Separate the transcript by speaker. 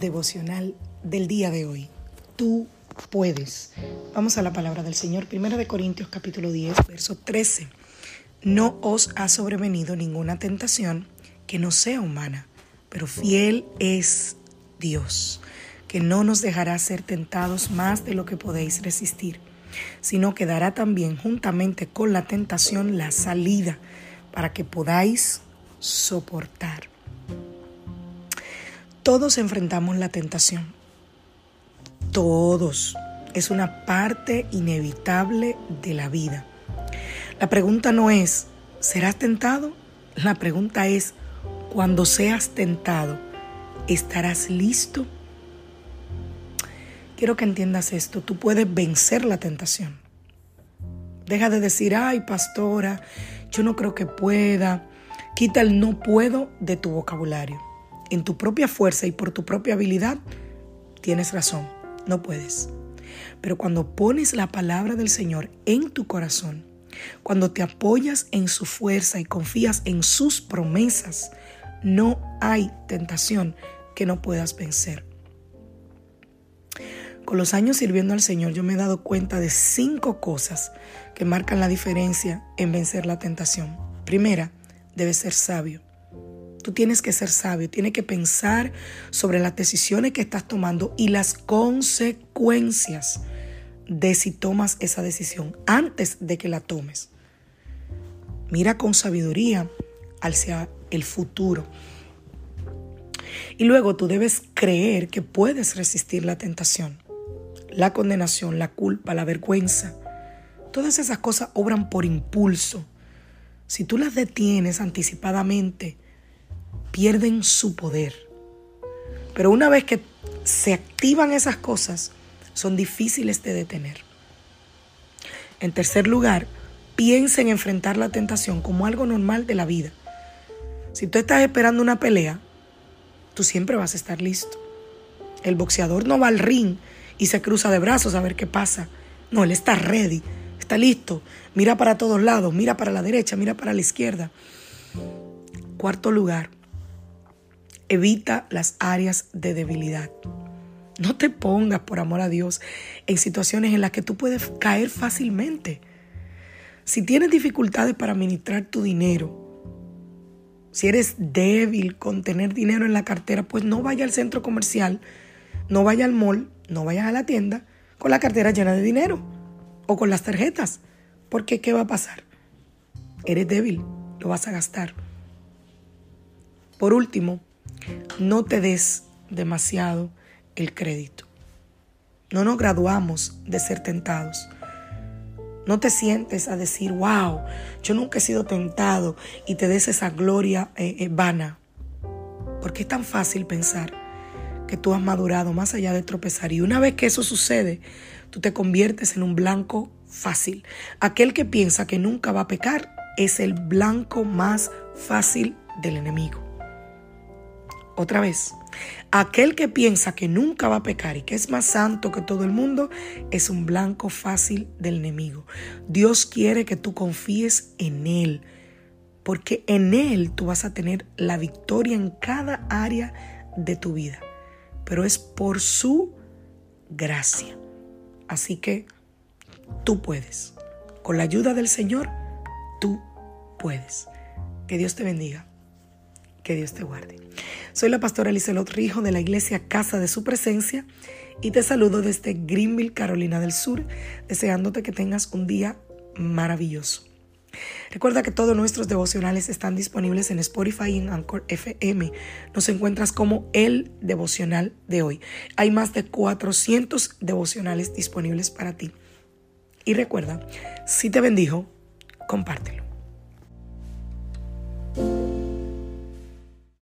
Speaker 1: Devocional del día de hoy. Tú puedes. Vamos a la palabra del Señor. Primera de Corintios capítulo 10, verso 13. No os ha sobrevenido ninguna tentación que no sea humana, pero fiel es Dios, que no nos dejará ser tentados más de lo que podéis resistir, sino que dará también juntamente con la tentación la salida para que podáis soportar. Todos enfrentamos la tentación. Todos. Es una parte inevitable de la vida. La pregunta no es, ¿serás tentado? La pregunta es, cuando seas tentado, ¿estarás listo? Quiero que entiendas esto, tú puedes vencer la tentación. Deja de decir, ay pastora, yo no creo que pueda. Quita el no puedo de tu vocabulario. En tu propia fuerza y por tu propia habilidad, tienes razón, no puedes. Pero cuando pones la palabra del Señor en tu corazón, cuando te apoyas en su fuerza y confías en sus promesas, no hay tentación que no puedas vencer. Con los años sirviendo al Señor yo me he dado cuenta de cinco cosas que marcan la diferencia en vencer la tentación. Primera, debes ser sabio. Tú tienes que ser sabio, tienes que pensar sobre las decisiones que estás tomando y las consecuencias de si tomas esa decisión antes de que la tomes. Mira con sabiduría hacia el futuro. Y luego tú debes creer que puedes resistir la tentación, la condenación, la culpa, la vergüenza. Todas esas cosas obran por impulso. Si tú las detienes anticipadamente, pierden su poder. Pero una vez que se activan esas cosas, son difíciles de detener. En tercer lugar, piensa en enfrentar la tentación como algo normal de la vida. Si tú estás esperando una pelea, tú siempre vas a estar listo. El boxeador no va al ring y se cruza de brazos a ver qué pasa. No, él está ready, está listo. Mira para todos lados, mira para la derecha, mira para la izquierda. Cuarto lugar, evita las áreas de debilidad. No te pongas, por amor a Dios, en situaciones en las que tú puedes caer fácilmente. Si tienes dificultades para administrar tu dinero, si eres débil con tener dinero en la cartera, pues no vaya al centro comercial, no vaya al mall, no vayas a la tienda con la cartera llena de dinero o con las tarjetas. Porque ¿qué va a pasar? Eres débil, lo vas a gastar. Por último, no te des demasiado el crédito. No nos graduamos de ser tentados. No te sientes a decir, wow, yo nunca he sido tentado y te des esa gloria eh, eh, vana. Porque es tan fácil pensar que tú has madurado más allá de tropezar. Y una vez que eso sucede, tú te conviertes en un blanco fácil. Aquel que piensa que nunca va a pecar es el blanco más fácil del enemigo. Otra vez, aquel que piensa que nunca va a pecar y que es más santo que todo el mundo es un blanco fácil del enemigo. Dios quiere que tú confíes en Él, porque en Él tú vas a tener la victoria en cada área de tu vida, pero es por su gracia. Así que tú puedes. Con la ayuda del Señor, tú puedes. Que Dios te bendiga. Que Dios te guarde. Soy la pastora Lizelot Rijo de la iglesia Casa de Su Presencia y te saludo desde Greenville, Carolina del Sur, deseándote que tengas un día maravilloso. Recuerda que todos nuestros devocionales están disponibles en Spotify y en Anchor FM. Nos encuentras como el devocional de hoy. Hay más de 400 devocionales disponibles para ti. Y recuerda, si te bendijo, compártelo.